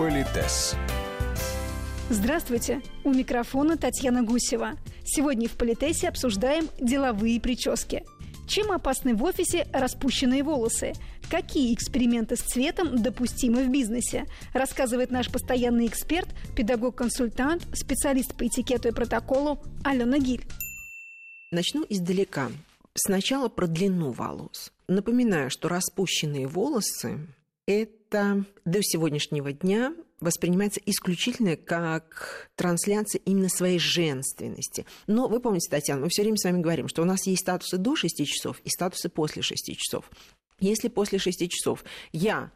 Политес. Здравствуйте! У микрофона Татьяна Гусева. Сегодня в Политесе обсуждаем деловые прически. Чем опасны в офисе распущенные волосы? Какие эксперименты с цветом допустимы в бизнесе? Рассказывает наш постоянный эксперт, педагог-консультант, специалист по этикету и протоколу Алена Гиль. Начну издалека. Сначала про длину волос. Напоминаю, что распущенные волосы – это до сегодняшнего дня воспринимается исключительно как трансляция именно своей женственности. Но вы помните, Татьяна, мы все время с вами говорим, что у нас есть статусы до 6 часов и статусы после 6 часов. Если после 6 часов я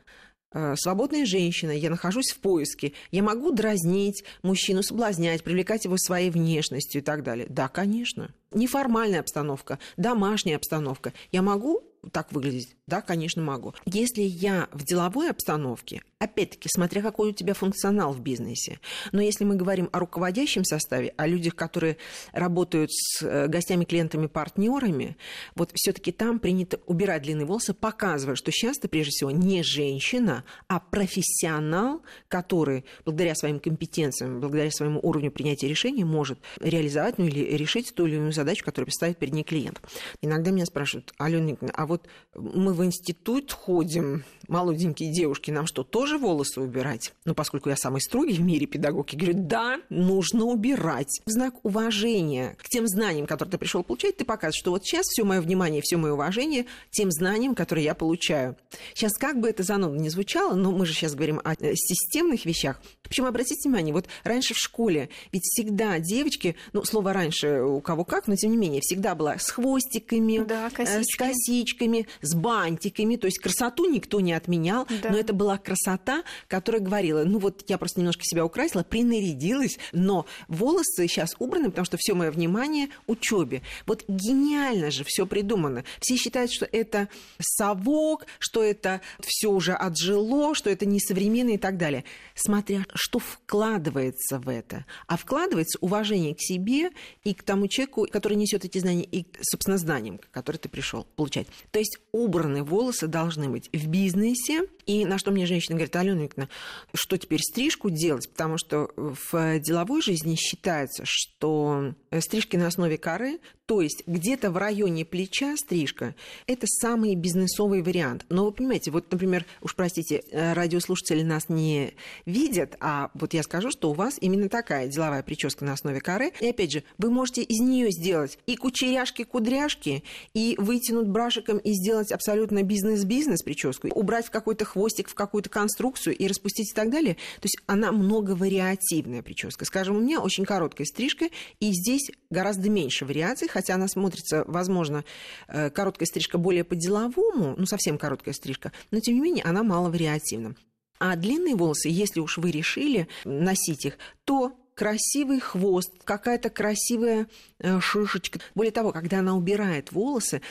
э, свободная женщина, я нахожусь в поиске, я могу дразнить мужчину, соблазнять, привлекать его своей внешностью и так далее. Да, конечно. Неформальная обстановка, домашняя обстановка. Я могу так выглядеть? Да, конечно, могу. Если я в деловой обстановке, опять-таки, смотря какой у тебя функционал в бизнесе, но если мы говорим о руководящем составе, о людях, которые работают с э, гостями, клиентами, партнерами, вот все-таки там принято убирать длинные волосы, показывая, что сейчас ты прежде всего не женщина, а профессионал, который благодаря своим компетенциям, благодаря своему уровню принятия решений может реализовать ну, или решить ту или иную задачу, которую поставит перед ней клиент. Иногда меня спрашивают, Алена Николаевна, а вот вот мы в институт ходим, молоденькие девушки, нам что, тоже волосы убирать? Ну, поскольку я самый строгий в мире педагог, я говорю, да, нужно убирать. В знак уважения к тем знаниям, которые ты пришел получать, ты показываешь, что вот сейчас все мое внимание, все мое уважение тем знаниям, которые я получаю. Сейчас как бы это занудно не звучало, но мы же сейчас говорим о э, системных вещах. Причем обратите внимание, вот раньше в школе ведь всегда девочки, ну, слово раньше у кого как, но тем не менее, всегда была с хвостиками, да, э, с косичками, с бантиками, то есть красоту никто не отменял, да. но это была красота, которая говорила, ну вот я просто немножко себя украсила, принарядилась, но волосы сейчас убраны, потому что все мое внимание учебе. Вот гениально же все придумано. Все считают, что это совок, что это все уже отжило, что это несовременно и так далее. Смотря что вкладывается в это. А вкладывается уважение к себе и к тому человеку, который несет эти знания, и, собственно, знаниям, которые ты пришел получать. То есть убраны волосы должны быть в бизнесе бизнесе и на что мне женщина говорит, Алена Викторовна, что теперь стрижку делать? Потому что в деловой жизни считается, что стрижки на основе коры то есть где-то в районе плеча стрижка – это самый бизнесовый вариант. Но вы понимаете, вот, например, уж простите, э, радиослушатели нас не видят, а вот я скажу, что у вас именно такая деловая прическа на основе коры. И опять же, вы можете из нее сделать и кучеряшки-кудряшки, и вытянуть брашиком и сделать абсолютно бизнес-бизнес прическу, убрать в какой-то хвостик, в какую-то конструкцию и распустить и так далее. То есть она многовариативная прическа. Скажем, у меня очень короткая стрижка, и здесь гораздо меньше вариаций, хотя она смотрится, возможно, э, короткая стрижка более по-деловому, ну, совсем короткая стрижка, но, тем не менее, она маловариативна. А длинные волосы, если уж вы решили носить их, то красивый хвост, какая-то красивая э, шишечка. Более того, когда она убирает волосы,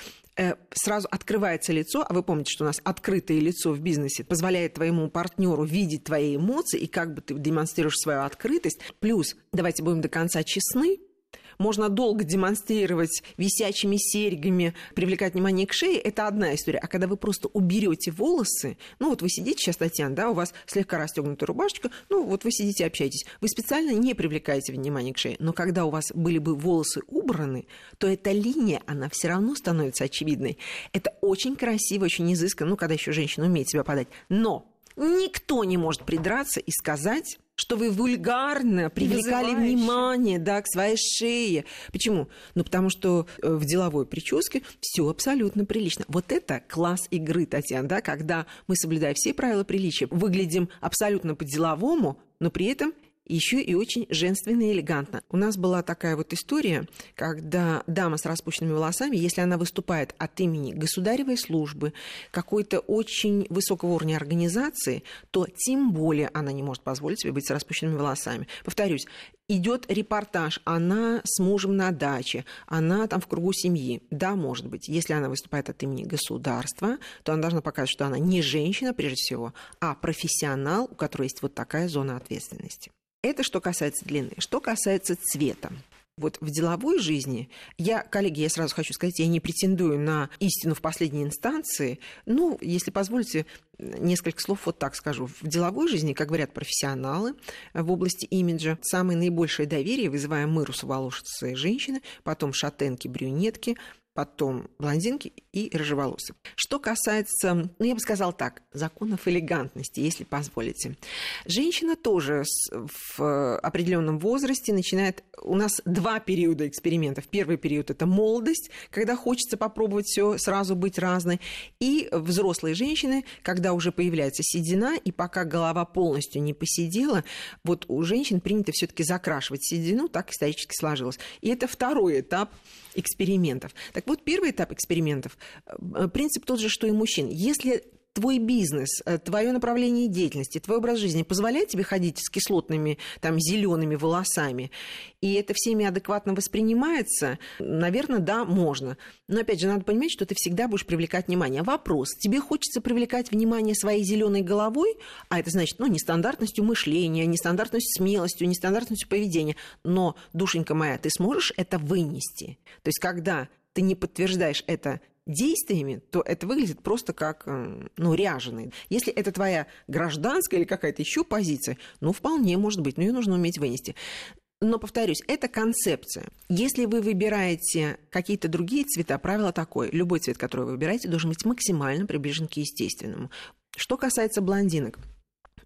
сразу открывается лицо, а вы помните, что у нас открытое лицо в бизнесе позволяет твоему партнеру видеть твои эмоции и как бы ты демонстрируешь свою открытость. Плюс, давайте будем до конца честны, можно долго демонстрировать висячими серьгами, привлекать внимание к шее, это одна история. А когда вы просто уберете волосы, ну вот вы сидите сейчас, Татьяна, да, у вас слегка расстегнутая рубашечка, ну вот вы сидите, общаетесь, вы специально не привлекаете внимание к шее, но когда у вас были бы волосы убраны, то эта линия, она все равно становится очевидной. Это очень красиво, очень изысканно, ну, когда еще женщина умеет себя подать. Но никто не может придраться и сказать, что вы вульгарно привлекали внимание да, к своей шее. Почему? Ну, потому что э, в деловой прическе все абсолютно прилично. Вот это класс игры, Татьяна, да, когда мы, соблюдая все правила приличия, выглядим абсолютно по-деловому, но при этом еще и очень женственно и элегантно. У нас была такая вот история, когда дама с распущенными волосами, если она выступает от имени государевой службы, какой-то очень высокого уровня организации, то тем более она не может позволить себе быть с распущенными волосами. Повторюсь, идет репортаж, она с мужем на даче, она там в кругу семьи. Да, может быть, если она выступает от имени государства, то она должна показать, что она не женщина, прежде всего, а профессионал, у которого есть вот такая зона ответственности. Это что касается длины. Что касается цвета. Вот в деловой жизни, я, коллеги, я сразу хочу сказать, я не претендую на истину в последней инстанции. Ну, если позволите, несколько слов вот так скажу. В деловой жизни, как говорят профессионалы в области имиджа, самое наибольшее доверие вызываем мы, русоволосые женщины, потом шатенки, брюнетки, потом блондинки и рыжеволосые. Что касается, ну, я бы сказала так, законов элегантности, если позволите. Женщина тоже в определенном возрасте начинает... У нас два периода экспериментов. Первый период – это молодость, когда хочется попробовать все сразу быть разной. И взрослые женщины, когда уже появляется седина, и пока голова полностью не посидела, вот у женщин принято все таки закрашивать седину, так исторически сложилось. И это второй этап экспериментов. Так вот, первый этап экспериментов, э, принцип тот же, что и мужчин. Если твой бизнес, э, твое направление деятельности, твой образ жизни позволяет тебе ходить с кислотными, там, зелеными волосами, и это всеми адекватно воспринимается, наверное, да, можно. Но опять же, надо понимать, что ты всегда будешь привлекать внимание. Вопрос, тебе хочется привлекать внимание своей зеленой головой, а это значит, ну, нестандартностью мышления, нестандартностью смелостью, нестандартностью поведения, но, душенька моя, ты сможешь это вынести? То есть, когда ты не подтверждаешь это действиями, то это выглядит просто как, э, ну, ряженый. Если это твоя гражданская или какая-то еще позиция, ну, вполне может быть, но ее нужно уметь вынести. Но, повторюсь, это концепция. Если вы выбираете какие-то другие цвета, правило такое. Любой цвет, который вы выбираете, должен быть максимально приближен к естественному. Что касается блондинок –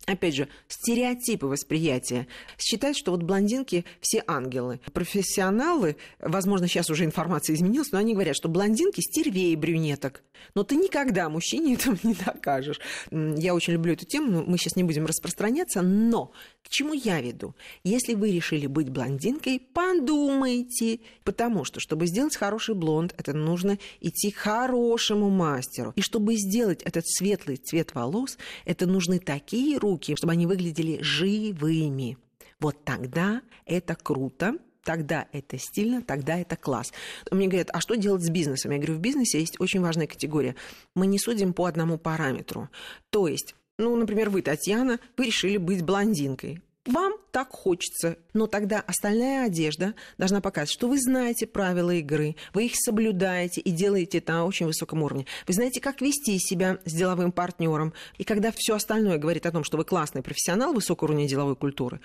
опять же, стереотипы восприятия. Считают, что вот блондинки все ангелы. Профессионалы, возможно, сейчас уже информация изменилась, но они говорят, что блондинки стервее брюнеток. Но ты никогда мужчине этого не докажешь. Я очень люблю эту тему, мы сейчас не будем распространяться, но к чему я веду? Если вы решили быть блондинкой, подумайте, потому что, чтобы сделать хороший блонд, это нужно идти к хорошему мастеру. И чтобы сделать этот светлый цвет волос, это нужны такие руки, чтобы они выглядели живыми. Вот тогда это круто, тогда это стильно, тогда это класс. Мне говорят, а что делать с бизнесом? Я говорю, в бизнесе есть очень важная категория. Мы не судим по одному параметру. То есть ну, например, вы, Татьяна, вы решили быть блондинкой. Вам так хочется, но тогда остальная одежда должна показывать, что вы знаете правила игры, вы их соблюдаете и делаете это на очень высоком уровне. Вы знаете, как вести себя с деловым партнером. И когда все остальное говорит о том, что вы классный профессионал высокого уровня деловой культуры,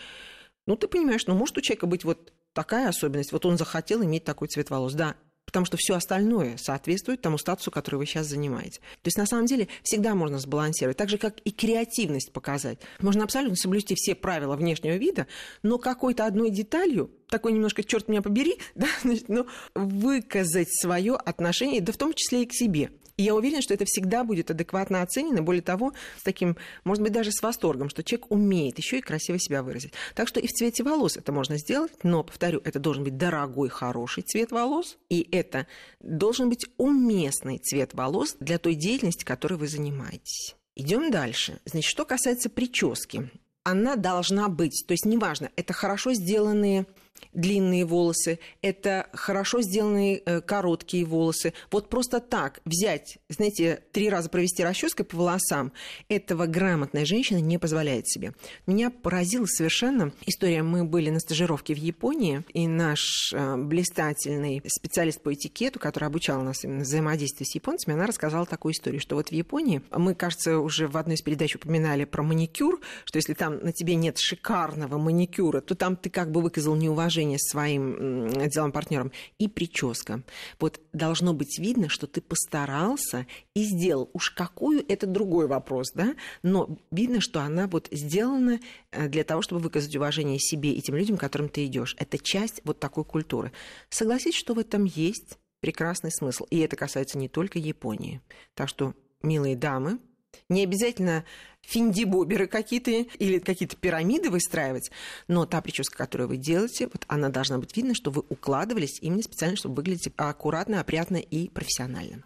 ну, ты понимаешь, ну, может у человека быть вот такая особенность, вот он захотел иметь такой цвет волос. Да, потому что все остальное соответствует тому статусу, который вы сейчас занимаете. То есть, на самом деле, всегда можно сбалансировать, так же, как и креативность показать. Можно абсолютно соблюсти все правила внешнего вида, но какой-то одной деталью такой немножко, черт меня побери, да, значит, ну, выказать свое отношение, да в том числе и к себе. И я уверена, что это всегда будет адекватно оценено, более того, с таким, может быть, даже с восторгом, что человек умеет еще и красиво себя выразить. Так что и в цвете волос это можно сделать, но, повторю, это должен быть дорогой, хороший цвет волос, и это должен быть уместный цвет волос для той деятельности, которой вы занимаетесь. Идем дальше. Значит, что касается прически она должна быть. То есть неважно, это хорошо сделанные длинные волосы, это хорошо сделанные э, короткие волосы. Вот просто так взять, знаете, три раза провести расческой по волосам, этого грамотная женщина не позволяет себе. Меня поразила совершенно история. Мы были на стажировке в Японии, и наш э, блистательный специалист по этикету, который обучал нас именно взаимодействию с японцами, она рассказала такую историю, что вот в Японии, мы, кажется, уже в одной из передач упоминали про маникюр, что если там на тебе нет шикарного маникюра, то там ты как бы выказал неуважение с своим деловым партнером, и прическа. Вот должно быть видно, что ты постарался и сделал. Уж какую, это другой вопрос, да? Но видно, что она вот сделана э, для того, чтобы выказать уважение себе и тем людям, к которым ты идешь. Это часть вот такой культуры. Согласитесь, что в этом есть прекрасный смысл. И это касается не только Японии. Так что, милые дамы, не обязательно финдибоберы какие-то или какие-то пирамиды выстраивать, но та прическа, которую вы делаете, вот она должна быть видна, что вы укладывались именно специально, чтобы выглядеть аккуратно, опрятно и профессионально.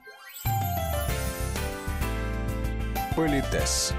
Политес.